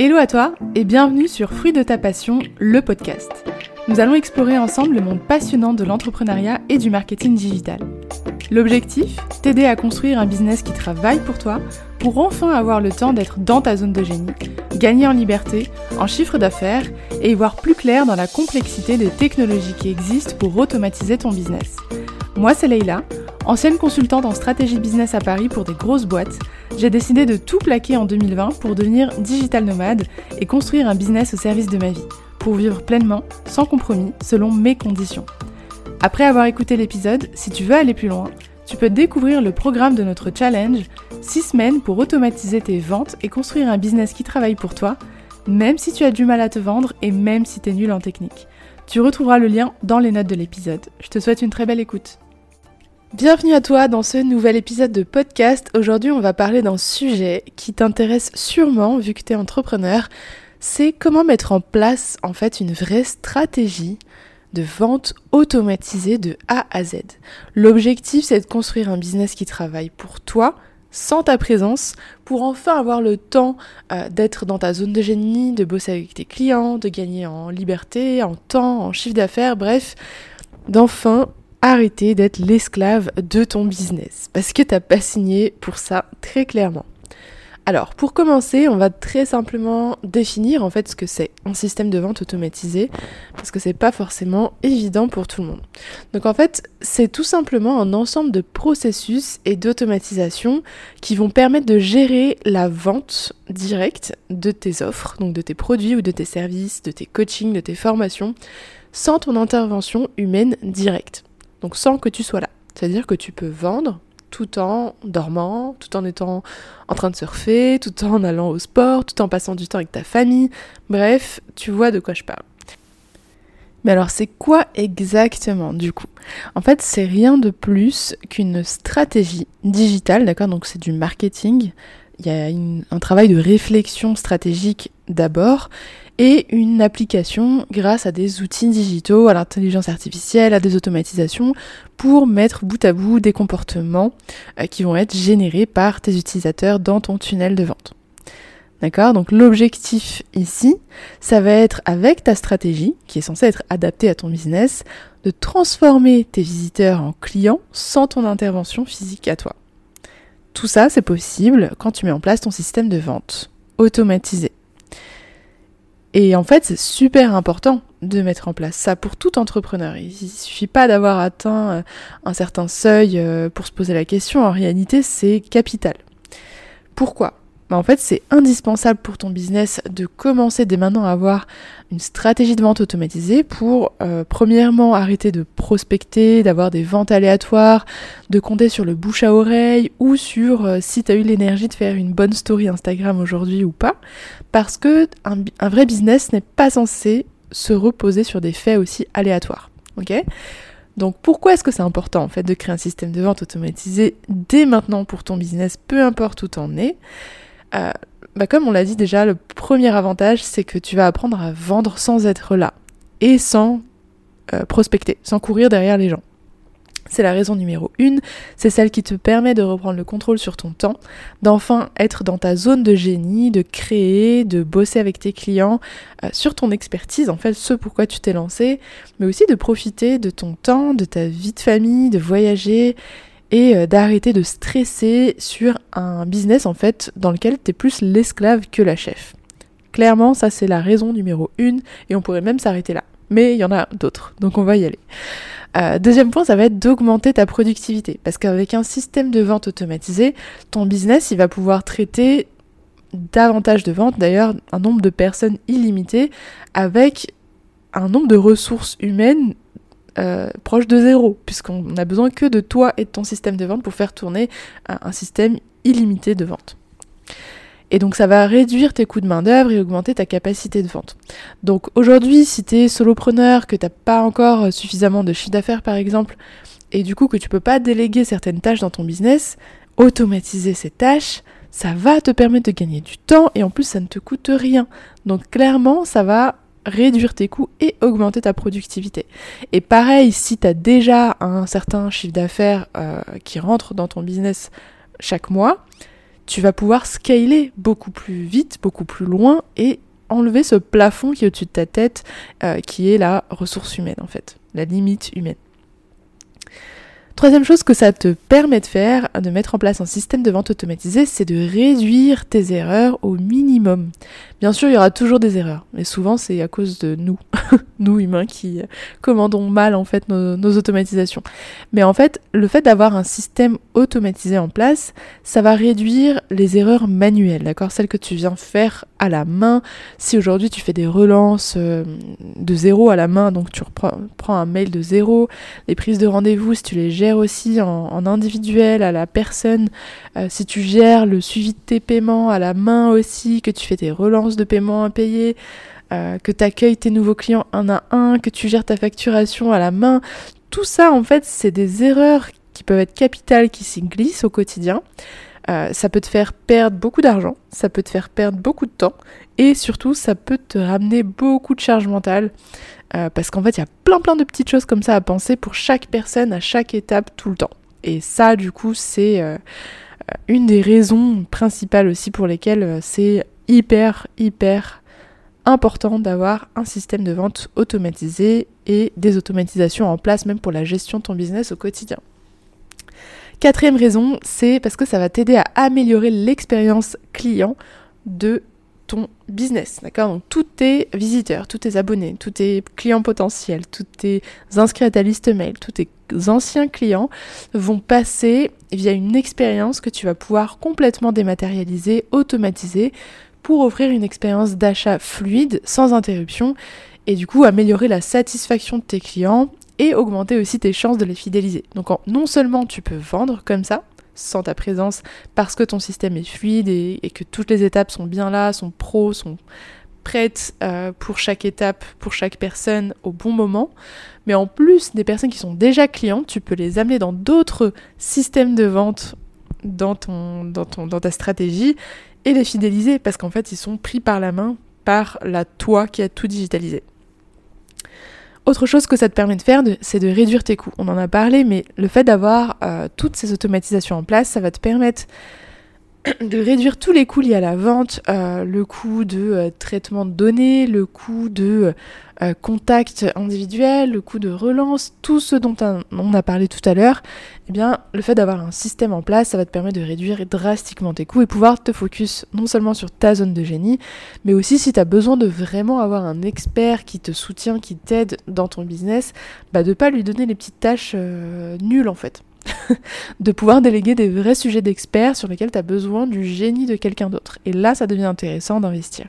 Hello à toi et bienvenue sur Fruit de ta passion, le podcast. Nous allons explorer ensemble le monde passionnant de l'entrepreneuriat et du marketing digital. L'objectif T'aider à construire un business qui travaille pour toi pour enfin avoir le temps d'être dans ta zone de génie, gagner en liberté, en chiffre d'affaires et y voir plus clair dans la complexité des technologies qui existent pour automatiser ton business. Moi, c'est Leïla, ancienne consultante en stratégie business à Paris pour des grosses boîtes. J'ai décidé de tout plaquer en 2020 pour devenir digital nomade et construire un business au service de ma vie, pour vivre pleinement, sans compromis, selon mes conditions. Après avoir écouté l'épisode, si tu veux aller plus loin, tu peux découvrir le programme de notre challenge 6 semaines pour automatiser tes ventes et construire un business qui travaille pour toi, même si tu as du mal à te vendre et même si tu es nul en technique. Tu retrouveras le lien dans les notes de l'épisode. Je te souhaite une très belle écoute. Bienvenue à toi dans ce nouvel épisode de podcast. Aujourd'hui, on va parler d'un sujet qui t'intéresse sûrement vu que tu es entrepreneur. C'est comment mettre en place en fait une vraie stratégie de vente automatisée de A à Z. L'objectif, c'est de construire un business qui travaille pour toi, sans ta présence, pour enfin avoir le temps euh, d'être dans ta zone de génie, de bosser avec tes clients, de gagner en liberté, en temps, en chiffre d'affaires, bref, d'enfin arrêter d'être l'esclave de ton business. Parce que t'as pas signé pour ça très clairement. Alors, pour commencer, on va très simplement définir en fait ce que c'est un système de vente automatisé, parce que c'est pas forcément évident pour tout le monde. Donc en fait, c'est tout simplement un ensemble de processus et d'automatisation qui vont permettre de gérer la vente directe de tes offres, donc de tes produits ou de tes services, de tes coachings, de tes formations, sans ton intervention humaine directe donc sans que tu sois là. C'est-à-dire que tu peux vendre tout en dormant, tout en étant en train de surfer, tout en allant au sport, tout en passant du temps avec ta famille. Bref, tu vois de quoi je parle. Mais alors c'est quoi exactement du coup? En fait c'est rien de plus qu'une stratégie digitale, d'accord? Donc c'est du marketing, il y a un travail de réflexion stratégique d'abord, et une application grâce à des outils digitaux, à l'intelligence artificielle, à des automatisations pour mettre bout à bout des comportements euh, qui vont être générés par tes utilisateurs dans ton tunnel de vente. D'accord? Donc l'objectif ici, ça va être avec ta stratégie, qui est censée être adaptée à ton business, de transformer tes visiteurs en clients sans ton intervention physique à toi. Tout ça, c'est possible quand tu mets en place ton système de vente automatisé. Et en fait, c'est super important de mettre en place ça pour tout entrepreneur. Il suffit pas d'avoir atteint euh, un certain seuil euh, pour se poser la question. En réalité, c'est capital. Pourquoi? Bah, en fait, c'est indispensable pour ton business de commencer dès maintenant à avoir une stratégie de vente automatisée pour, euh, premièrement, arrêter de prospecter, d'avoir des ventes aléatoires, de compter sur le bouche à oreille ou sur euh, si tu as eu l'énergie de faire une bonne story Instagram aujourd'hui ou pas. Parce que un, vrai business n'est pas censé se reposer sur des faits aussi aléatoires. Ok? Donc pourquoi est-ce que c'est important en fait de créer un système de vente automatisé dès maintenant pour ton business, peu importe où t'en es? Euh, bah comme on l'a dit déjà, le premier avantage, c'est que tu vas apprendre à vendre sans être là et sans euh, prospecter, sans courir derrière les gens. C'est la raison numéro une, c'est celle qui te permet de reprendre le contrôle sur ton temps, d'enfin être dans ta zone de génie, de créer, de bosser avec tes clients, euh, sur ton expertise, en fait, ce pourquoi tu t'es lancé, mais aussi de profiter de ton temps, de ta vie de famille, de voyager et euh, d'arrêter de stresser sur un business en fait dans lequel tu es plus l'esclave que la chef. Clairement, ça c'est la raison numéro une et on pourrait même s'arrêter là. Mais il y en a d'autres, donc on va y aller. Euh, deuxième point, ça va être d'augmenter ta productivité. Parce qu'avec un système de vente automatisé, ton business, il va pouvoir traiter davantage de ventes, d'ailleurs un nombre de personnes illimité, avec un nombre de ressources humaines euh, proche de zéro, puisqu'on n'a besoin que de toi et de ton système de vente pour faire tourner un, système illimité de vente. Et donc ça va réduire tes coûts de main-d'œuvre et augmenter ta capacité de vente. Donc aujourd'hui, si tu es solopreneur, que tu pas encore suffisamment de chiffre d'affaires par exemple, et du coup que tu peux pas déléguer certaines tâches dans ton business, automatiser ces tâches, ça va te permettre de gagner du temps et en plus ça ne te coûte rien. Donc clairement, ça va réduire tes coûts et augmenter ta productivité. Et pareil, si tu as déjà un certain chiffre d'affaires euh, qui rentre dans ton business chaque mois, tu vas pouvoir scaler beaucoup plus vite, beaucoup plus loin et enlever ce plafond qui est au-dessus de ta tête, euh, qui est la ressource humaine en fait, la limite humaine. Troisième chose que ça te permet de faire, de mettre en place un système de vente automatisé, c'est de réduire tes erreurs au minimum. Bien sûr, il y aura toujours des erreurs, mais souvent c'est à cause de nous, nous humains qui commandons mal en fait nos, nos automatisations. Mais en fait, le fait d'avoir un système automatisé en place, ça va réduire les erreurs manuelles, d'accord? Celles que tu viens faire à la main. Si aujourd'hui tu fais des relances euh, de zéro à la main, donc tu reprends, prends un mail de zéro, les prises de rendez-vous, si tu les gères aussi en, individuel à la personne, euh, si tu gères le suivi de tes paiements à la main aussi, que tu fais tes relances de paiement à payer, euh, que tu accueilles tes nouveaux clients un à un, que tu gères ta facturation à la main, tout ça en fait c'est des erreurs qui peuvent être capitales qui s'y glissent au quotidien. Euh, ça peut te faire perdre beaucoup d'argent, ça peut te faire perdre beaucoup de temps et surtout ça peut te ramener beaucoup de charge mentale euh, parce qu'en fait il y a plein plein de petites choses comme ça à penser pour chaque personne à chaque étape tout le temps. Et ça du coup c'est euh, une des raisons principales aussi pour lesquelles c'est hyper hyper important d'avoir un système de vente automatisé et des automatisations en place même pour la gestion de ton business au quotidien. Quatrième raison, c'est parce que ça va t'aider à améliorer l'expérience client de ton business, d'accord? Donc tous tes visiteurs, tous tes abonnés, tous tes clients potentiels, tous tes inscrits à ta liste mail, tous tes anciens clients vont passer via une expérience que tu vas pouvoir complètement dématérialiser, automatiser pour offrir une expérience d'achat fluide, sans interruption et du coup améliorer la satisfaction de tes clients et augmenter aussi tes chances de les fidéliser. Donc non seulement tu peux vendre comme ça, sans ta présence, parce que ton système est fluide et, que toutes les étapes sont bien là, sont pro, sont prêtes euh, pour chaque étape, pour chaque personne au bon moment. Mais en plus des personnes qui sont déjà clientes, tu peux les amener dans d'autres systèmes de vente dans, ton, dans, ton, dans ta stratégie et les fidéliser parce qu'en fait ils sont pris par la main par la toi qui a tout digitalisé. Autre chose que ça te permet de faire, c'est de réduire tes coûts. On en a parlé, mais le fait d'avoir euh, toutes ces automatisations en place, ça va te permettre de réduire tous les coûts liés à la vente, euh, le coût de euh, traitement de données, le coût de euh, contact individuel, le coût de relance, tout ce dont on a parlé tout à l'heure, eh bien le fait d'avoir un système en place, ça va te permettre de réduire drastiquement tes coûts et pouvoir te focus non seulement sur ta zone de génie, mais aussi si tu as besoin de vraiment avoir un expert qui te soutient, qui t'aide dans ton business, bah de pas lui donner les petites tâches nulles en fait. de pouvoir déléguer des vrais sujets d'experts sur lesquels tu as besoin du génie de quelqu'un d'autre. Et là, ça devient intéressant d'investir.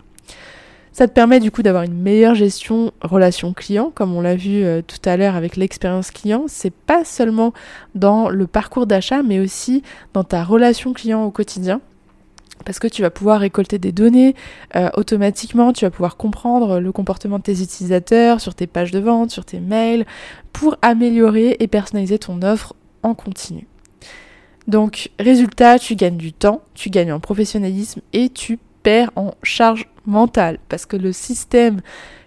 Ça te permet du coup d'avoir une meilleure gestion relation client, comme on l'a vu euh, tout à l'heure avec l'expérience client. C'est pas seulement dans le parcours d'achat, mais aussi dans ta relation client au quotidien. Parce que tu vas pouvoir récolter des données euh, automatiquement, tu vas pouvoir comprendre le comportement de tes utilisateurs sur tes pages de vente, sur tes mails, pour améliorer et personnaliser ton offre continu. Donc, résultat, tu gagnes du temps, tu gagnes en professionnalisme et tu perds en charge mentale parce que le système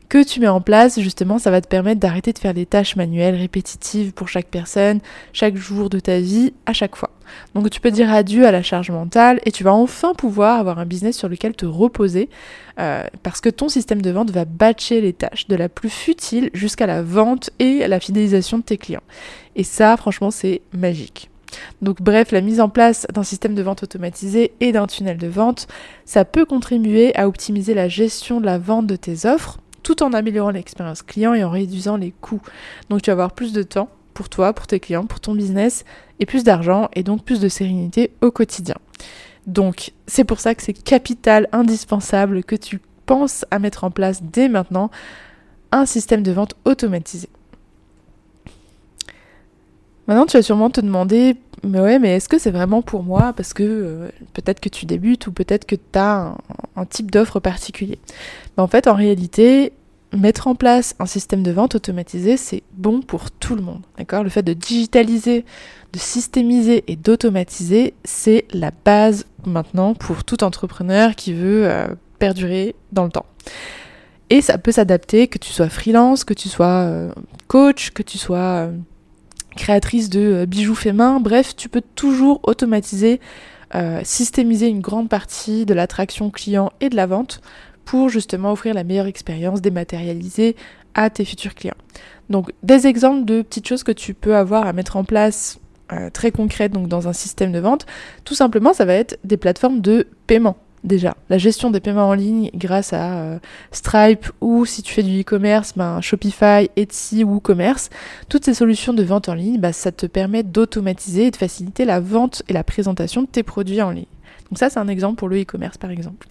que tu mets en place, justement, ça va te permettre d'arrêter de faire des tâches manuelles répétitives pour chaque personne, chaque jour de ta vie, à chaque fois. Donc tu peux dire adieu à la charge mentale et tu vas enfin pouvoir avoir un business sur lequel te reposer euh, parce que ton système de vente va batcher les tâches de la plus futile jusqu'à la vente et la fidélisation de tes clients. Et ça, franchement, c'est magique. Donc bref, la mise en place d'un système de vente automatisé et d'un tunnel de vente, ça peut contribuer à optimiser la gestion de la vente de tes offres tout en améliorant l'expérience client et en réduisant les coûts. Donc tu vas avoir plus de temps pour toi, pour tes clients, pour ton business et plus d'argent et donc plus de sérénité au quotidien. Donc c'est pour ça que c'est capital, indispensable que tu penses à mettre en place dès maintenant un système de vente automatisé. Maintenant, tu vas sûrement te demander, mais ouais, mais est-ce que c'est vraiment pour moi Parce que euh, peut-être que tu débutes ou peut-être que tu as un, type d'offre particulier. En fait, en réalité, mettre en place un système de vente automatisé, c'est bon pour tout le monde. D'accord? Le fait de digitaliser, de systémiser et d'automatiser, c'est la base maintenant pour tout entrepreneur qui veut euh, perdurer dans le temps. Et ça peut s'adapter, que tu sois freelance, que tu sois euh, coach, que tu sois créatrice de euh, bijoux faits main, bref, tu peux toujours automatiser euh, systémiser une grande partie de l'attraction client et de la vente pour justement offrir la meilleure expérience dématérialisée à tes futurs clients. Donc des exemples de petites choses que tu peux avoir à mettre en place euh, très concrètes donc dans un système de vente, tout simplement ça va être des plateformes de paiement déjà. La gestion des paiements en ligne grâce à euh, Stripe ou si tu fais du e-commerce, ben, Shopify, Etsy ou Commerce, toutes ces solutions de vente en ligne, bah, ça te permet d'automatiser et de faciliter la vente et la présentation de tes produits en ligne. Donc ça c'est un exemple pour le e-commerce par exemple.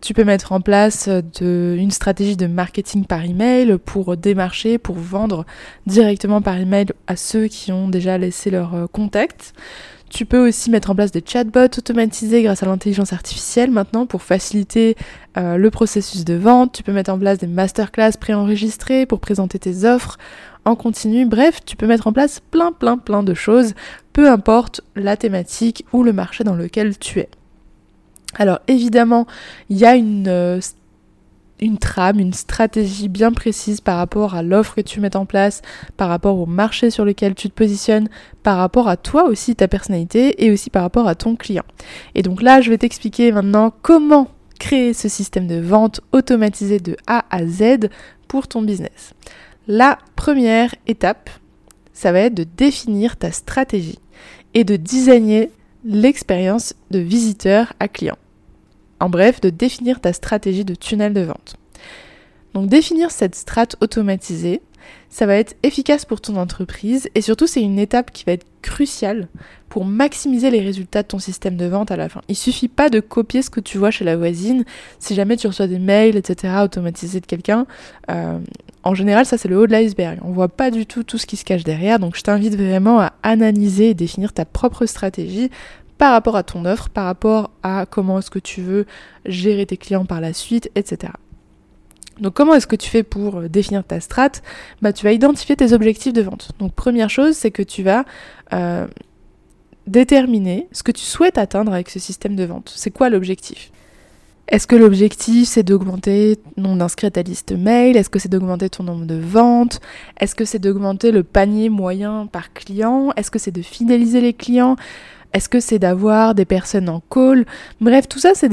Tu peux mettre en place de, une stratégie de marketing par email pour démarcher, pour vendre directement par email à ceux qui ont déjà laissé leur euh, contact. Tu peux aussi mettre en place des chatbots automatisés grâce à l'intelligence artificielle maintenant pour faciliter euh, le processus de vente. Tu peux mettre en place des masterclass préenregistrées pour présenter tes offres en continu. Bref, tu peux mettre en place plein plein plein de choses, peu importe la thématique ou le marché dans lequel tu es. Alors évidemment, il y a une euh, une trame, une stratégie bien précise par rapport à l'offre que tu mets en place, par rapport au marché sur lequel tu te positionnes, par rapport à toi aussi, ta personnalité, et aussi par rapport à ton client. Et donc là, je vais t'expliquer maintenant comment créer ce système de vente automatisé de A à Z pour ton business. La première étape, ça va être de définir ta stratégie et de designer l'expérience de visiteur à client. En bref, de définir ta stratégie de tunnel de vente. Donc définir cette strate automatisée, ça va être efficace pour ton entreprise et surtout c'est une étape qui va être cruciale pour maximiser les résultats de ton système de vente à la fin. Il suffit pas de copier ce que tu vois chez la voisine. Si jamais tu reçois des mails, etc., automatisés de quelqu'un, euh, en général ça c'est le haut de l'iceberg. On voit pas du tout tout ce qui se cache derrière. Donc je t'invite vraiment à analyser et définir ta propre stratégie par rapport à ton offre, par rapport à comment est-ce que tu veux gérer tes clients par la suite, etc. Donc comment est-ce que tu fais pour euh, définir ta strate? Bah tu vas identifier tes objectifs de vente. Donc première chose, c'est que tu vas euh, déterminer ce que tu souhaites atteindre avec ce système de vente. C'est quoi l'objectif? Est-ce que l'objectif c'est d'augmenter ton nombre d'inscrits à ta liste mail? Est-ce que c'est d'augmenter ton nombre de ventes? Est-ce que c'est d'augmenter le panier moyen par client? Est-ce que c'est de fidéliser les clients? Est-ce que c'est d'avoir des personnes en call? Bref, tout ça, c'est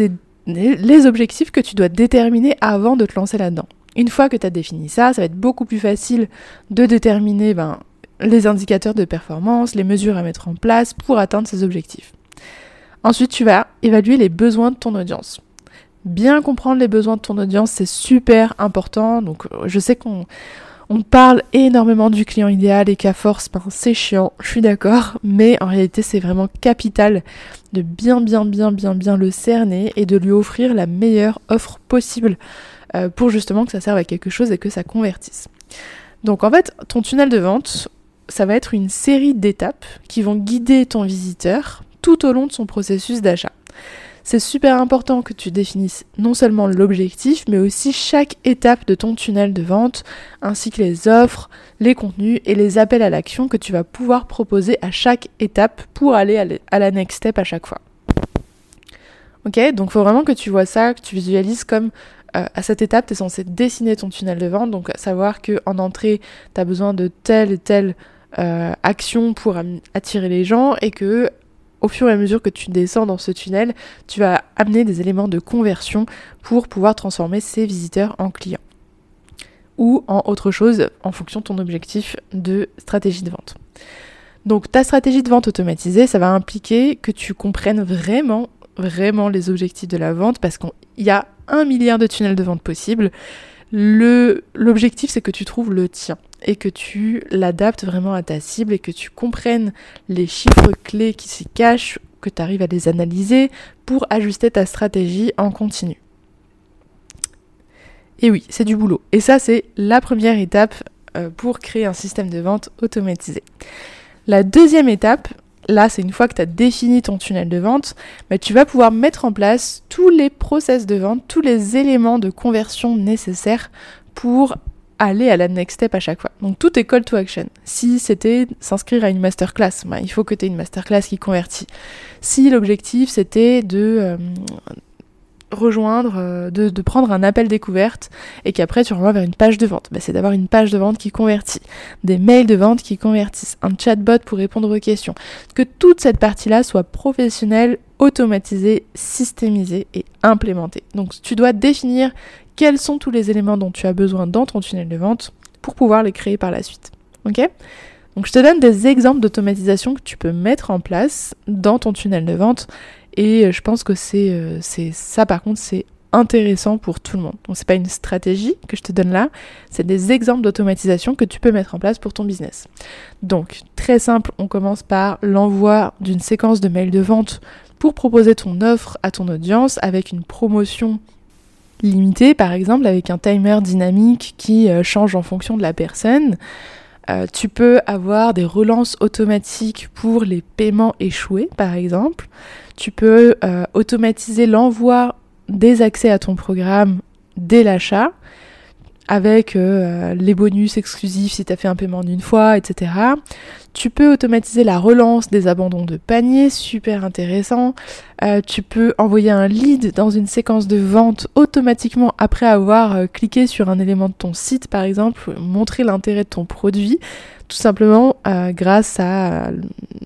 les objectifs que tu dois déterminer avant de te lancer là-dedans. Une fois que tu as défini ça, ça va être beaucoup plus facile de déterminer ben, les indicateurs de performance, les mesures à mettre en place pour atteindre ces objectifs. Ensuite, tu vas évaluer les besoins de ton audience. Bien comprendre les besoins de ton audience, c'est super important. Donc, je sais qu'on on parle énormément du client idéal et qu'à force, ben, c'est chiant, je suis d'accord, mais en réalité c'est vraiment capital de bien bien bien bien bien le cerner et de lui offrir la meilleure offre possible euh, pour justement que ça serve à quelque chose et que ça convertisse. Donc en fait, ton tunnel de vente, ça va être une série d'étapes qui vont guider ton visiteur tout au long de son processus d'achat c'est super important que tu définisses non seulement l'objectif, mais aussi chaque étape de ton tunnel de vente, ainsi que les offres, les contenus et les appels à l'action que tu vas pouvoir proposer à chaque étape pour aller à la next step à chaque fois. Ok, donc il faut vraiment que tu vois ça, que tu visualises comme euh, à cette étape, tu es censé dessiner ton tunnel de vente, donc savoir qu'en entrée, tu as besoin de telle et telle euh, action pour attirer les gens et que au fur et à mesure que tu descends dans ce tunnel, tu vas amener des éléments de conversion pour pouvoir transformer ces visiteurs en clients. Ou en autre chose en fonction de ton objectif de stratégie de vente. Donc ta stratégie de vente automatisée, ça va impliquer que tu comprennes vraiment, vraiment les objectifs de la vente parce qu'il y a un milliard de tunnels de vente possibles. L'objectif, c'est que tu trouves le tien et que tu l'adaptes vraiment à ta cible et que tu comprennes les chiffres clés qui s'y cachent, que tu arrives à les analyser pour ajuster ta stratégie en continu. Et oui, c'est du boulot. Et ça, c'est la première étape euh, pour créer un système de vente automatisé. La deuxième étape, là, c'est une fois que tu as défini ton tunnel de vente, bah, tu vas pouvoir mettre en place tous les process de vente, tous les éléments de conversion nécessaires pour aller à la next step à chaque fois. Donc tout est call to action. Si c'était s'inscrire à une masterclass, bah, il faut que tu aies une masterclass qui convertit. Si l'objectif c'était de euh, rejoindre, euh, de, prendre un appel découverte et qu'après tu renvoies vers une page de vente bah, C'est d'avoir une page de vente qui convertit, des mails de vente qui convertissent, un chatbot pour répondre aux questions. Que toute cette partie-là soit professionnelle, automatisée, systémisée et implémentée. Donc tu dois définir quels sont tous les éléments dont tu as besoin dans ton tunnel de vente pour pouvoir les créer par la suite. Ok? Donc je te donne des exemples d'automatisation que tu peux mettre en place dans ton tunnel de vente et euh, je pense que euh, c'est ça par contre c'est intéressant pour tout le monde. Donc c'est pas une stratégie que je te donne là, c'est des exemples d'automatisation que tu peux mettre en place pour ton business. Donc très simple, on commence par l'envoi d'une séquence de mails de vente pour proposer ton offre à ton audience avec une promotion limitée par exemple avec un timer dynamique qui euh, change en fonction de la personne. Euh, tu peux avoir des relances automatiques pour les paiements échoués, par exemple. Tu peux euh, automatiser l'envoi des accès à ton programme dès l'achat avec euh, les bonus exclusifs si tu as fait un paiement d'une fois, etc. Tu peux automatiser la relance des abandons de panier, super intéressant. Euh, tu peux envoyer un lead dans une séquence de vente automatiquement après avoir euh, cliqué sur un élément de ton site, par exemple, montrer l'intérêt de ton produit. Tout simplement grâce à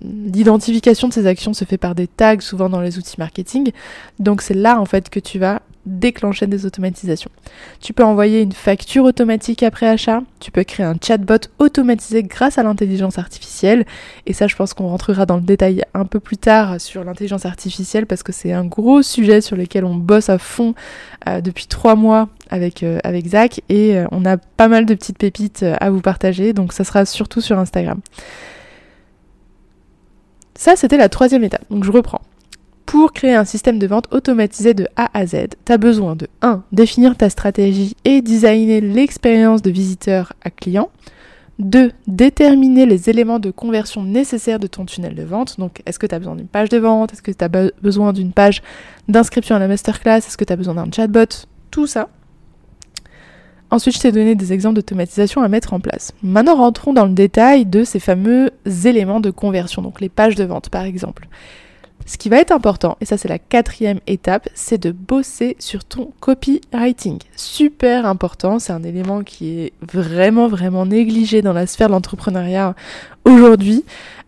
l'identification de ces actions se fait par des tags souvent dans les outils marketing. Donc c'est là en fait que tu vas déclencher des automatisations. Tu peux envoyer une facture automatique après achat, tu peux créer un chatbot automatisé grâce à l'intelligence artificielle, et ça je pense qu'on rentrera dans le détail un peu plus tard sur l'intelligence artificielle parce que c'est un gros sujet sur lequel on bosse à fond euh, depuis trois mois avec, euh, avec Zach, et euh, on a pas mal de petites pépites à vous partager, donc ça sera surtout sur Instagram. Ça, c'était la troisième étape. Donc je reprends. Pour créer un système de vente automatisé de A à Z, tu as besoin de 1. Définir ta stratégie et designer l'expérience de visiteur à client. 2. Déterminer les éléments de conversion nécessaires de ton tunnel de vente. Donc, est-ce que tu as besoin d'une page de vente? Est-ce que tu as besoin d'une page d'inscription à la masterclass? Est-ce que tu as besoin d'un chatbot? Tout ça. Ensuite, je t'ai donné des exemples d'automatisation à mettre en place. Maintenant, rentrons dans le détail de ces fameux éléments de conversion, donc les pages de vente par exemple. Ce qui va être important, et ça c'est la quatrième étape, c'est de bosser sur ton copywriting. Super important, c'est un élément qui est vraiment vraiment négligé dans la sphère de l'entrepreneuriat aujourd'hui,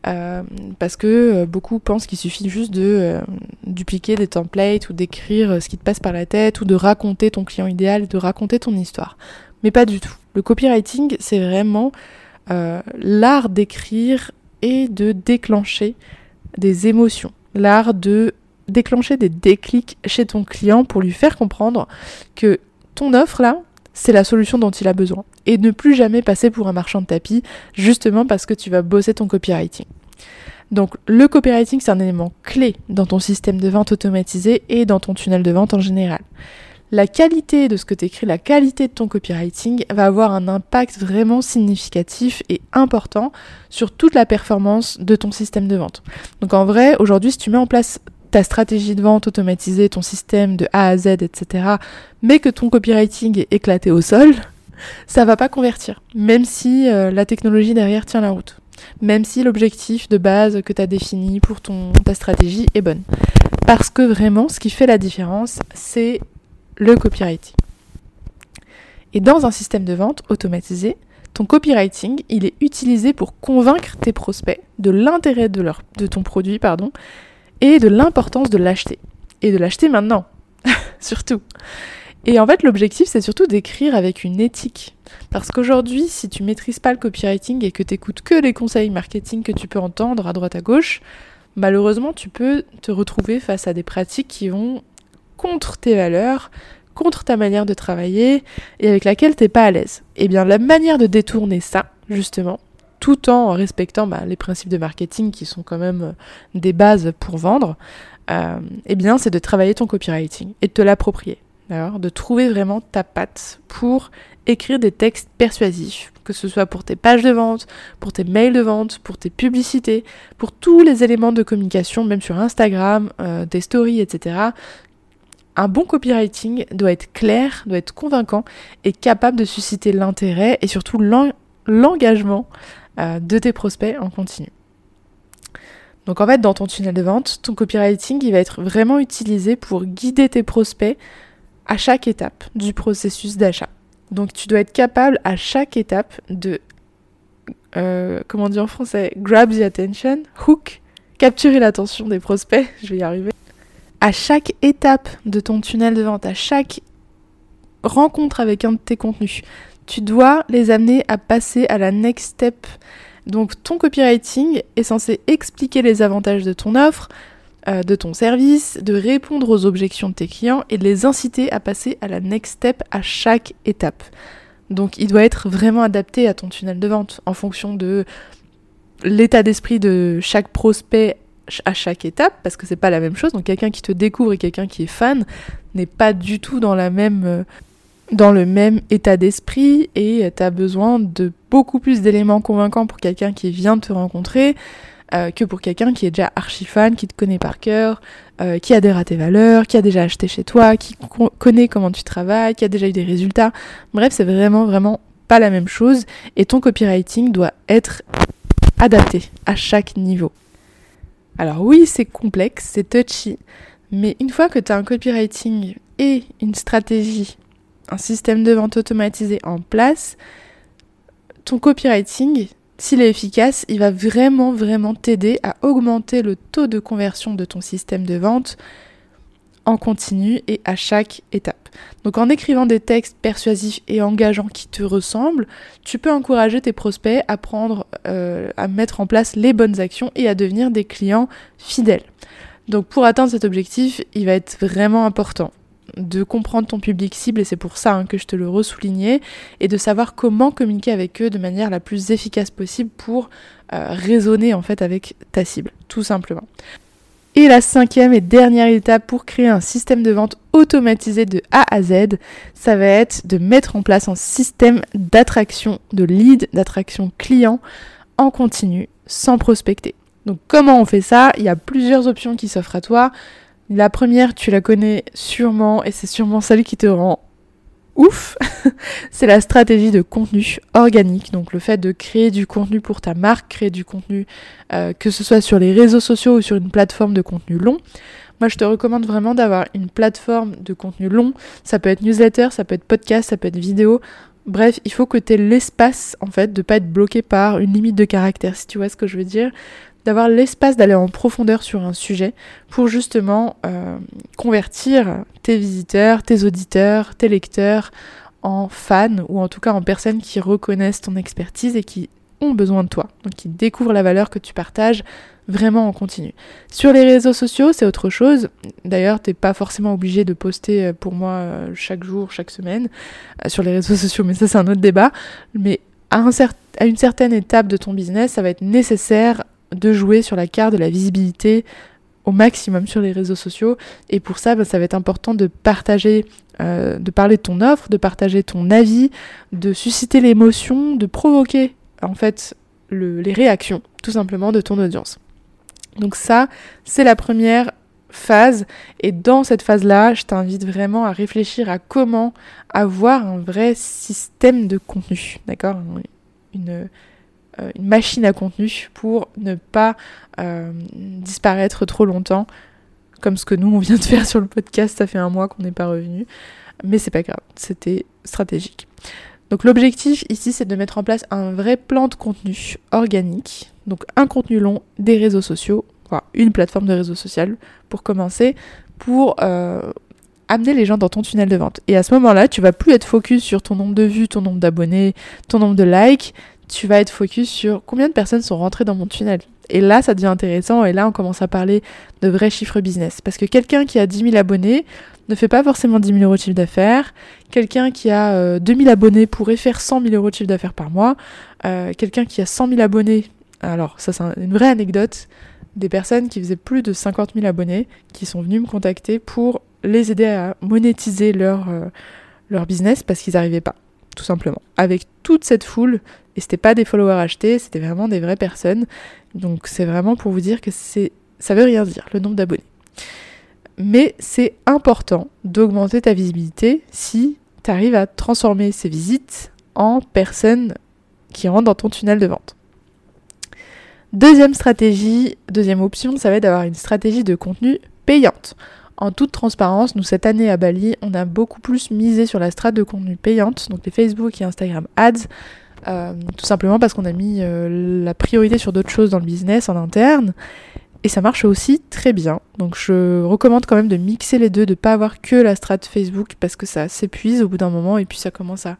euh, parce que euh, beaucoup pensent qu'il suffit juste de euh, dupliquer des templates ou d'écrire ce qui te passe par la tête ou de raconter ton client idéal, de raconter ton histoire. Mais pas du tout. Le copywriting, c'est vraiment l'art d'écrire et de déclencher des émotions l'art de déclencher des déclics chez ton client pour lui faire comprendre que ton offre là, c'est la solution dont il a besoin. Et ne plus jamais passer pour un marchand de tapis, justement parce que tu vas bosser ton copywriting. Donc le copywriting, c'est un élément clé dans ton système de vente automatisé et dans ton tunnel de vente en général la qualité de ce que tu écris, la qualité de ton copywriting va avoir un impact vraiment significatif et important sur toute la performance de ton système de vente. Donc en vrai, aujourd'hui, si tu mets en place ta stratégie de vente automatisée, ton système de A à Z, etc., mais que ton copywriting est éclaté au sol, ça va pas convertir, même si euh, la technologie derrière tient la route, même si l'objectif de base que tu as défini pour ton, ta stratégie est bonne. Parce que vraiment, ce qui fait la différence, c'est le copywriting. Et dans un système de vente automatisé, ton copywriting, il est utilisé pour convaincre tes prospects de l'intérêt de, ton produit pardon, et de l'importance de l'acheter. Et de l'acheter maintenant, surtout. Et en fait, l'objectif, c'est surtout d'écrire avec une éthique. Parce qu'aujourd'hui, si tu maîtrises pas le copywriting et que tu écoutes que les conseils marketing que tu peux entendre à droite à gauche, malheureusement, tu peux te retrouver face à des pratiques qui vont contre tes valeurs, contre ta manière de travailler et avec laquelle t'es pas à l'aise. Et eh bien la manière de détourner ça, justement, tout en respectant bah, les principes de marketing qui sont quand même euh, des bases pour vendre, euh, eh bien c'est de travailler ton copywriting et de te l'approprier. De trouver vraiment ta patte pour écrire des textes persuasifs, que ce soit pour tes pages de vente, pour tes mails de vente, pour tes publicités, pour tous les éléments de communication, même sur Instagram, euh, des stories, etc un bon copywriting doit être clair, doit être convaincant et capable de susciter l'intérêt et surtout l'engagement euh, de tes prospects en continu. Donc en fait, dans ton tunnel de vente, ton copywriting, il va être vraiment utilisé pour guider tes prospects à chaque étape du processus d'achat. Donc tu dois être capable à chaque étape de, euh, comment dire en français, grab the attention, hook, capturer l'attention des prospects, je vais y arriver. À chaque étape de ton tunnel de vente, à chaque rencontre avec un de tes contenus, tu dois les amener à passer à la next step donc ton copywriting est censé expliquer les avantages de ton offre, euh, de ton service, de répondre aux objections de tes clients et de les inciter à passer à la next step à chaque étape. Donc il doit être vraiment adapté à ton tunnel de vente en fonction de l'état d'esprit de chaque prospect à chaque étape parce que c'est pas la même chose. Donc quelqu'un qui te découvre et quelqu'un qui est fan n'est pas du tout dans la même euh, dans le même état d'esprit et tu as besoin de beaucoup plus d'éléments convaincants pour quelqu'un qui vient de te rencontrer euh, que pour quelqu'un qui est déjà archi fan, qui te connaît par cœur, euh, qui adhère à tes valeurs, qui a déjà acheté chez toi, qui connaît comment tu travailles, qui a déjà eu des résultats. Bref, c'est vraiment vraiment pas la même chose et ton copywriting doit être adapté à chaque niveau. Alors oui, c'est complexe, c'est touchy, mais une fois que tu as un copywriting et une stratégie un système de vente automatisé en place, ton copywriting, s'il est efficace, il va vraiment, vraiment t'aider à augmenter le taux de conversion de ton système de vente en continu et à chaque étape. Donc en écrivant des textes persuasifs et engageants qui te ressemblent, tu peux encourager tes prospects à prendre, euh, à mettre en place les bonnes actions et à devenir des clients fidèles. Donc pour atteindre cet objectif, il va être vraiment important de comprendre ton public cible, et c'est pour ça hein, que je te le ressoulignais, et de savoir comment communiquer avec eux de manière la plus efficace possible pour euh, raisonner en fait avec ta cible, tout simplement. Et la cinquième et dernière étape pour créer un système de vente automatisé de A à Z, ça va être de mettre en place un système d'attraction de lead, d'attraction client en continu, sans prospecter. Donc comment on fait ça? Il y a plusieurs options qui s'offrent à toi. La première, tu la connais sûrement et c'est sûrement celle qui te rend ouf. c'est la stratégie de contenu organique, donc le fait de créer du contenu pour ta marque, créer du contenu euh, que ce soit sur les réseaux sociaux ou sur une plateforme de contenu long. Moi, je te recommande vraiment d'avoir une plateforme de contenu long. Ça peut être newsletter, ça peut être podcast, ça peut être vidéo. Bref, il faut que tu aies l'espace, en fait, de pas être bloqué par une limite de caractère, si tu vois ce que je veux dire d'avoir l'espace d'aller en profondeur sur un sujet pour justement euh, convertir tes visiteurs, tes auditeurs, tes lecteurs en fans ou en tout cas en personnes qui reconnaissent ton expertise et qui ont besoin de toi, donc qui découvrent la valeur que tu partages vraiment en continu. Sur les réseaux sociaux, c'est autre chose. D'ailleurs, t'es pas forcément obligé de poster euh, pour moi euh, chaque jour, chaque semaine sur les réseaux sociaux, mais ça c'est un autre débat. Mais à, un à une certaine étape de ton business, ça va être nécessaire de jouer sur la carte de la visibilité au maximum sur les réseaux sociaux. Et pour ça, bah, ça va être important de partager, euh, de parler de ton offre, de partager ton avis, de susciter l'émotion, de provoquer en fait les réactions tout simplement de ton audience. Donc ça, c'est la première phase. Et dans cette phase-là, je t'invite vraiment à réfléchir à comment avoir un vrai système de contenu. D'accord? Une une machine à contenu pour ne pas euh, disparaître trop longtemps, comme ce que nous on vient de faire sur le podcast, ça fait un mois qu'on n'est pas revenu, mais c'est pas grave, c'était stratégique. Donc l'objectif ici c'est de mettre en place un vrai plan de contenu organique, donc un contenu long des réseaux sociaux, une plateforme de réseau social pour commencer, pour euh, amener les gens dans ton tunnel de vente. Et à ce moment-là, tu vas plus être focus sur ton nombre de vues, ton nombre d'abonnés, ton nombre de likes, tu vas être focus sur combien de personnes sont rentrées dans mon tunnel. Et là, ça devient intéressant et là, on commence à parler de vrais chiffres business. Parce que quelqu'un qui a 10 000 abonnés ne fait pas forcément 10 000 euros de chiffre d'affaires. Quelqu'un qui a euh, 2 000 abonnés pourrait faire 100 000 euros de chiffre d'affaires par mois. Euh, quelqu'un qui a 100 000 abonnés, alors ça c'est une vraie anecdote, des personnes qui faisaient plus de 50 000 abonnés qui sont venus me contacter pour les aider à monétiser leur, euh, leur business parce qu'ils n'arrivaient pas tout simplement. Avec toute cette foule, et c'était pas des followers achetés, c'était vraiment des vraies personnes. Donc c'est vraiment pour vous dire que c'est ça veut rien dire, le nombre d'abonnés. Mais c'est important d'augmenter ta visibilité si tu arrives à transformer ces visites en personnes qui rentrent dans ton tunnel de vente. Deuxième stratégie, deuxième option, ça va être d'avoir une stratégie de contenu payante. En toute transparence, nous cette année à Bali, on a beaucoup plus misé sur la strate de contenu payante, donc les Facebook et Instagram ads, tout simplement parce qu'on a mis euh, la priorité sur d'autres choses dans le business en interne. Et ça marche aussi très bien. Donc je recommande quand même de mixer les deux, de pas avoir que la strate Facebook parce que ça s'épuise au bout d'un moment et puis ça commence à,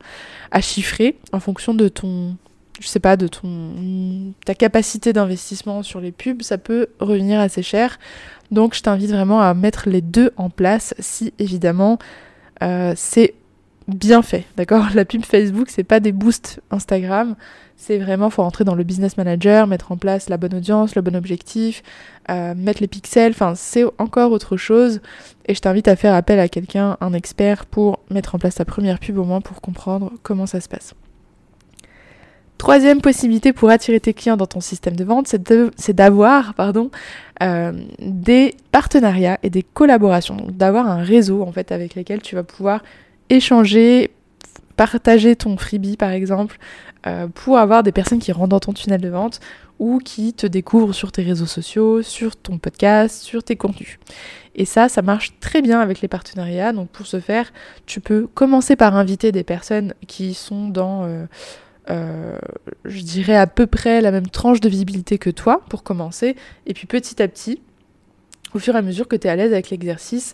à chiffrer en fonction de ton je sais pas, de ton ta capacité d'investissement sur les pubs, ça peut revenir assez cher. Donc je t'invite vraiment à mettre les deux en place si évidemment euh, c'est bien fait, d'accord? La pub Facebook, c'est pas des boosts Instagram, c'est vraiment faut rentrer dans le business manager, mettre en place la bonne audience, le bon objectif, euh, mettre les pixels, enfin c'est encore autre chose. Et je t'invite à faire appel à quelqu'un, un expert, pour mettre en place ta première pub au moins pour comprendre comment ça se passe. Troisième possibilité pour attirer tes clients dans ton système de vente, c'est d'avoir pardon, euh, des partenariats et des collaborations, d'avoir un réseau en fait avec lesquels tu vas pouvoir échanger, partager ton freebie par exemple, euh, pour avoir des personnes qui rentrent dans ton tunnel de vente ou qui te découvrent sur tes réseaux sociaux, sur ton podcast, sur tes contenus. Et ça, ça marche très bien avec les partenariats. Donc pour ce faire, tu peux commencer par inviter des personnes qui sont dans... Euh, euh, je dirais à peu près la même tranche de visibilité que toi pour commencer. Et puis petit à petit, au fur et à mesure que tu es à l'aise avec l'exercice,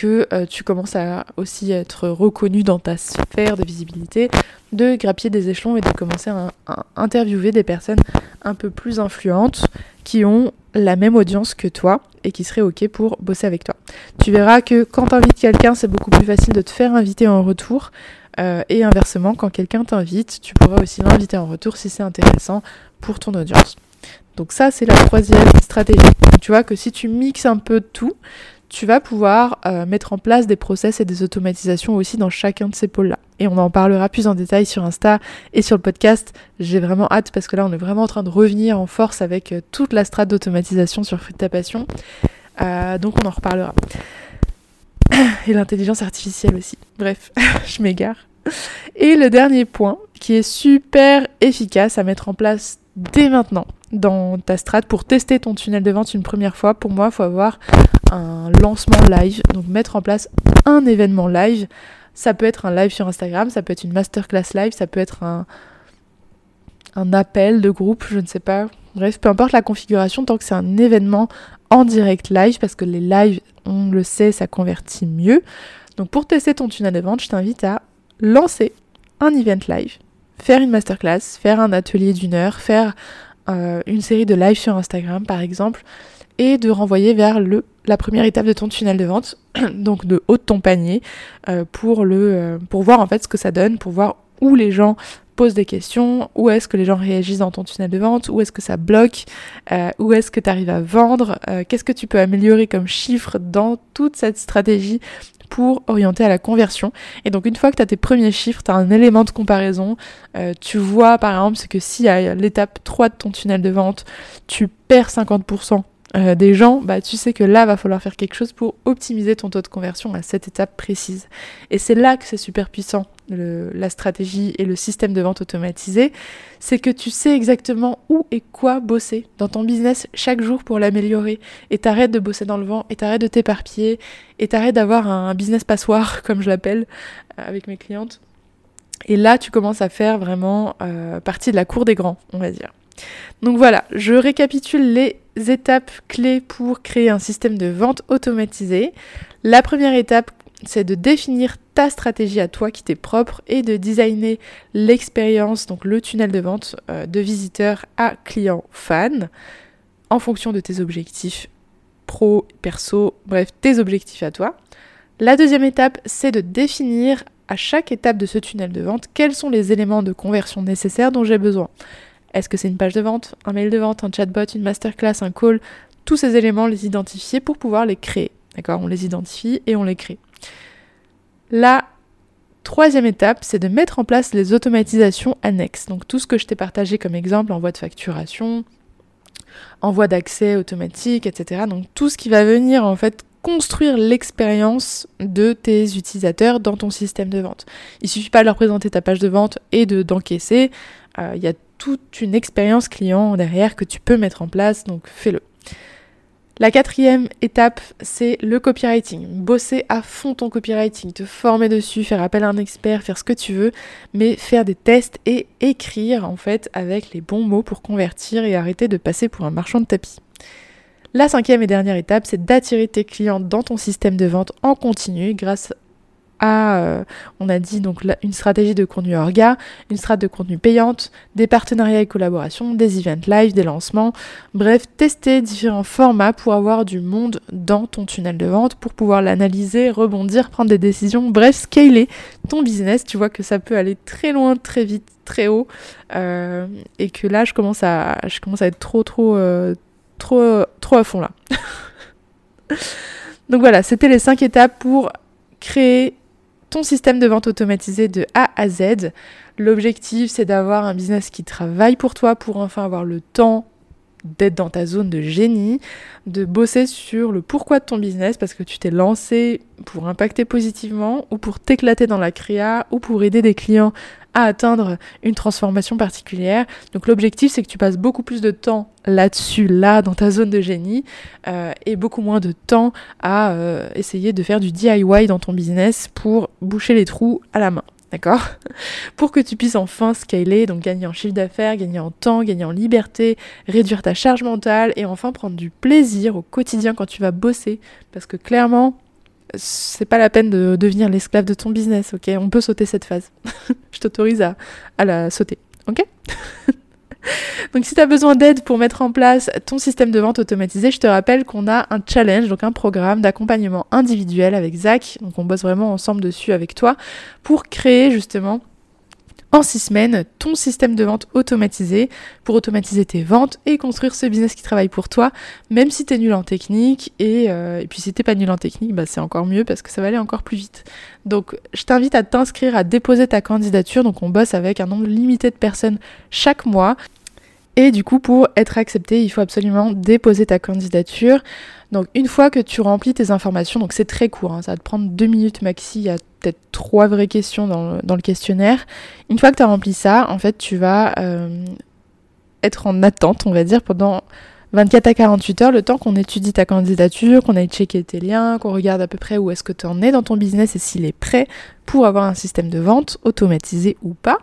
que euh, tu commences à aussi être reconnu dans ta sphère de visibilité, de grappiller des échelons et de commencer à, interviewer des personnes un peu plus influentes qui ont la même audience que toi et qui seraient ok pour bosser avec toi. Tu verras que quand tu invites quelqu'un, c'est beaucoup plus facile de te faire inviter en retour euh, et inversement, quand quelqu'un t'invite, tu pourras aussi l'inviter en retour si c'est intéressant pour ton audience. Donc ça, c'est la troisième stratégie. tu vois que si tu mixes un peu tout, tu vas pouvoir euh, mettre en place des process et des automatisations aussi dans chacun de ces pôles-là. Et on en parlera plus en détail sur Insta et sur le podcast. J'ai vraiment hâte parce que là, on est vraiment en train de revenir en force avec euh, toute la strate d'automatisation sur Fruit de ta passion. donc on en reparlera. et l'intelligence artificielle aussi. Bref, je m'égare. Et le dernier point, qui est super efficace à mettre en place dès maintenant dans ta strat pour tester ton tunnel de vente une première fois, pour moi, il faut avoir un lancement live, donc mettre en place un événement live. Ça peut être un live sur Instagram, ça peut être une masterclass live, ça peut être un, un appel de groupe, je ne sais pas. Bref, peu importe la configuration, tant que c'est un événement en direct live, parce que les lives, on le sait, ça convertit mieux. Donc pour tester ton tunnel de vente, je t'invite à lancer un event live, faire une masterclass, faire un atelier d'une heure, faire euh, une série de lives sur Instagram par exemple, et de renvoyer vers le, la première étape de ton tunnel de vente, donc de haut de ton panier, euh, pour, le, euh, pour voir en fait ce que ça donne, pour voir où les gens posent des questions, où est-ce que les gens réagissent dans ton tunnel de vente, où est-ce que ça bloque, euh, où est-ce que tu arrives à vendre, qu'est-ce que tu peux améliorer comme chiffre dans toute cette stratégie pour orienter à la conversion. Et donc une fois que tu as tes premiers chiffres, tu as un élément de comparaison, tu vois par exemple que si à l'étape 3 de ton tunnel de vente, tu perds 50% euh, des gens, bah, tu sais que là, va falloir faire quelque chose pour optimiser ton taux de conversion à cette étape précise. Et c'est là que c'est super puissant, la stratégie et le système de vente automatisé. C'est que tu sais exactement où et quoi bosser dans ton business chaque jour pour l'améliorer. Et t'arrêtes de bosser dans le vent, et t'arrêtes de t'éparpiller, et t'arrêtes d'avoir un business passoire, comme je l'appelle, euh, avec mes clientes. Et là, tu commences à faire vraiment euh, partie de la cour des grands, on va dire. Donc voilà, je récapitule les étapes clés pour créer un système de vente automatisé. La première étape, c'est de définir ta stratégie à toi qui t'est propre et de designer l'expérience, donc le tunnel de vente euh, de visiteur à client fan en fonction de tes objectifs pro, perso, bref, tes objectifs à toi. La deuxième étape, c'est de définir à chaque étape de ce tunnel de vente quels sont les éléments de conversion nécessaires dont j'ai besoin. Est-ce que c'est une page de vente, un mail de vente, un chatbot, une masterclass, un call Tous ces éléments, les identifier pour pouvoir les créer. D'accord? On les identifie et on les crée. La troisième étape, c'est de mettre en place les automatisations annexes. Donc tout ce que je t'ai partagé comme exemple, envoi de facturation, envoi d'accès automatique, etc. Donc tout ce qui va venir en fait construire l'expérience de tes utilisateurs dans ton système de vente. Il suffit pas de leur présenter ta page de vente et de d'encaisser. Euh, il y a toute une expérience client derrière que tu peux mettre en place, donc fais-le. La quatrième étape, c'est le copywriting. Bosser à fond ton copywriting, te former dessus, faire appel à un expert, faire ce que tu veux, mais faire des tests et écrire en fait avec les bons mots pour convertir et arrêter de passer pour un marchand de tapis. La cinquième et dernière étape, c'est d'attirer tes clients dans ton système de vente en continu grâce euh, on a dit donc une stratégie de contenu orga, une stratégie de contenu payante, des partenariats et collaborations, des events live, des lancements, bref, tester différents formats pour avoir du monde dans ton tunnel de vente, pour pouvoir l'analyser, rebondir, prendre des décisions, bref, scaler ton business. Tu vois que ça peut aller très loin, très vite, très haut, euh, et que là, je commence à, je commence à être trop, trop, euh, trop, trop à fond là. Donc voilà, c'était les cinq étapes pour créer ton système de vente automatisé de A à Z. L'objectif, c'est d'avoir un business qui travaille pour toi pour enfin avoir le temps d'être dans ta zone de génie, de bosser sur le pourquoi de ton business parce que tu t'es lancé pour impacter positivement ou pour t'éclater dans la créa ou pour aider des clients à atteindre une transformation particulière. Donc l'objectif c'est que tu passes beaucoup plus de temps là-dessus, là, dans ta zone de génie, euh, et beaucoup moins de temps à euh, essayer de faire du DIY dans ton business pour boucher les trous à la main. D'accord? Pour que tu puisses enfin scaler, donc gagner en chiffre d'affaires, gagner en temps, gagner en liberté, réduire ta charge mentale et enfin prendre du plaisir au quotidien quand tu vas bosser. Parce que clairement, c'est pas la peine de devenir l'esclave de ton business, ok? On peut sauter cette phase. Je t'autorise à, à la sauter, ok? Donc si tu as besoin d'aide pour mettre en place ton système de vente automatisé, je te rappelle qu'on a un challenge, donc un programme d'accompagnement individuel avec Zach. Donc on bosse vraiment ensemble dessus avec toi pour créer justement en six semaines ton système de vente automatisé pour automatiser tes ventes et construire ce business qui travaille pour toi, même si tu es nul en technique. Et, euh, et puis si t'es pas nul en technique, bah, c'est encore mieux parce que ça va aller encore plus vite. Donc je t'invite à t'inscrire, à déposer ta candidature. Donc on bosse avec un nombre limité de personnes chaque mois. Et du coup, pour être accepté, il faut absolument déposer ta candidature. Donc une fois que tu remplis tes informations, donc c'est très court, hein, ça va te prendre deux minutes maxi, il y a peut-être trois vraies questions dans le, questionnaire. Une fois que tu as rempli ça, en fait, tu vas euh, être en attente, on va dire, pendant 24 à 48 heures, le temps qu'on étudie ta candidature, qu'on aille checker tes liens, qu'on regarde à peu près où est-ce que tu en es dans ton business et s'il est prêt pour avoir un système de vente automatisé ou pas.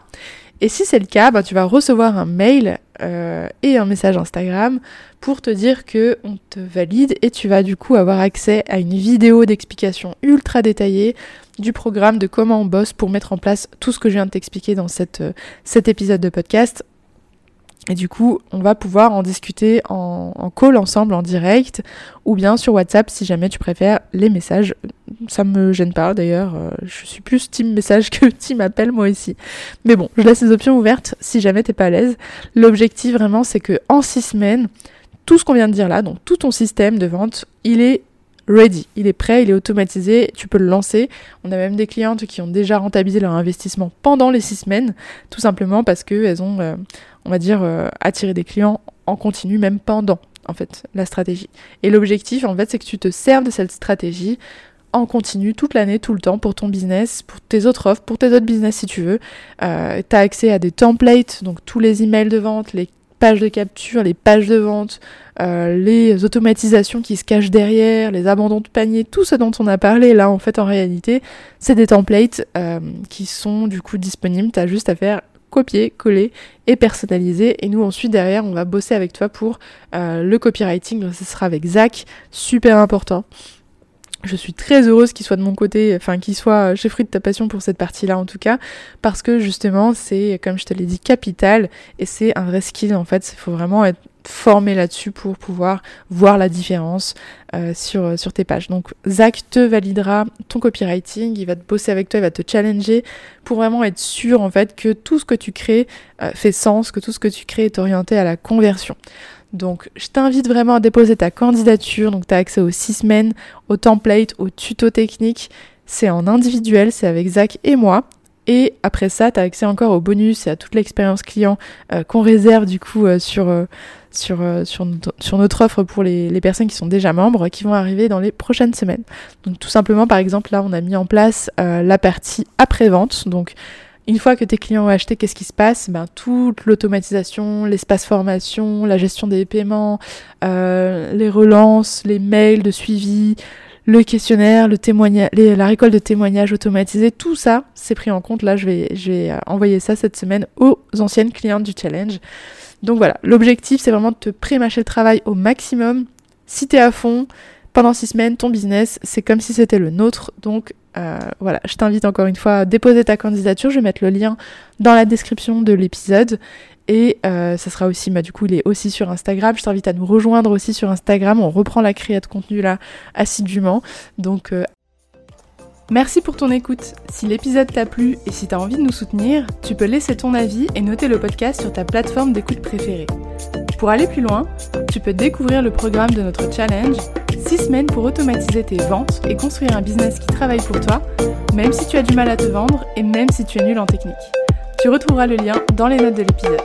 Et si c'est le cas, bah, tu vas recevoir un mail euh, et un message Instagram pour te dire que on te valide et tu vas du coup avoir accès à une vidéo d'explication ultra détaillée du programme de comment on bosse pour mettre en place tout ce que je viens de t'expliquer dans euh, cet épisode de podcast et du coup, on va pouvoir en discuter en, call ensemble, en direct, ou bien sur WhatsApp si jamais tu préfères les messages. Ça me gêne pas d'ailleurs, euh, je suis plus team message que team appel moi aussi. Mais bon, je laisse les options ouvertes si jamais t'es pas à l'aise. L'objectif vraiment, c'est que en six semaines, tout ce qu'on vient de dire là, donc tout ton système de vente, il est ready, il est prêt, il est automatisé, tu peux le lancer. On a même des clientes qui ont déjà rentabilisé leur investissement pendant les six semaines, tout simplement parce qu'elles ont, euh, on va dire, euh, attiré des clients en continu, même pendant, en fait, la stratégie. Et l'objectif, en fait, c'est que tu te serves de cette stratégie en continu toute l'année, tout le temps, pour ton business, pour tes autres offres, pour tes autres business si tu veux. Euh, tu as accès à des templates, donc tous les emails de vente, les pages de capture, les pages de vente, euh, les automatisations qui se cachent derrière, les abandons de panier, tout ce dont on a parlé là en fait en réalité, c'est des templates qui sont du coup disponibles, tu as juste à faire copier, coller et personnaliser. Et nous ensuite derrière on va bosser avec toi pour euh, le copywriting, ce sera avec Zach, super important. Je suis très heureuse qu'il soit de mon côté, enfin qu'il soit chez Fruit de ta passion pour cette partie-là en tout cas, parce que justement c'est, comme je te l'ai dit, capital et c'est un vrai skill en fait. Il faut vraiment être formé là-dessus pour pouvoir voir la différence euh, sur, sur tes pages. Donc Zach te validera ton copywriting, il va te bosser avec toi, il va te challenger pour vraiment être sûr en fait que tout ce que tu crées euh, fait sens, que tout ce que tu crées est orienté à la conversion. Donc je t'invite vraiment à déposer ta candidature, donc tu as accès aux 6 semaines, au template, au tuto technique. C'est en individuel, c'est avec Zach et moi. Et après ça, tu as accès encore au bonus et à toute l'expérience client euh, qu'on réserve du coup euh, sur, euh, sur, sur, notre, offre pour les, personnes qui sont déjà membres qui vont arriver dans les prochaines semaines. Donc tout simplement, par exemple, là, on a mis en place la partie après-vente. Donc Une fois que tes clients ont acheté, qu'est-ce qui se passe? Ben, Toute l'automatisation, l'espace formation, la gestion des paiements, euh, les relances, les mails de suivi, le questionnaire, le la récolte de témoignages automatisés, tout ça, c'est pris en compte. Là, je vais, je vais euh, envoyer ça cette semaine aux anciennes clientes du challenge. Donc voilà, l'objectif, c'est vraiment de te pré-mâcher le travail au maximum. Si t'es à fond, pendant six semaines, ton business, c'est comme si c'était le nôtre. Donc euh, voilà, je t'invite encore une fois à déposer ta candidature. Je vais mettre le lien dans la description de l'épisode. Et euh, ça sera aussi, bah, du coup, il est aussi sur Instagram. Je t'invite à nous rejoindre aussi sur Instagram. On reprend la création de contenu là assidûment. Donc, euh, merci pour ton écoute. Si l'épisode t'a plu et si tu as envie de nous soutenir, tu peux laisser ton avis et noter le podcast sur ta plateforme d'écoute préférée. Pour aller plus loin, tu peux découvrir le programme de notre challenge 6 semaines pour automatiser tes ventes et construire un business qui travaille pour toi, même si tu as du mal à te vendre et même si tu es nul en technique. Tu retrouveras le lien dans les notes de l'épisode.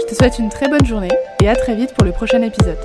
Je te souhaite une très bonne journée et à très vite pour le prochain épisode.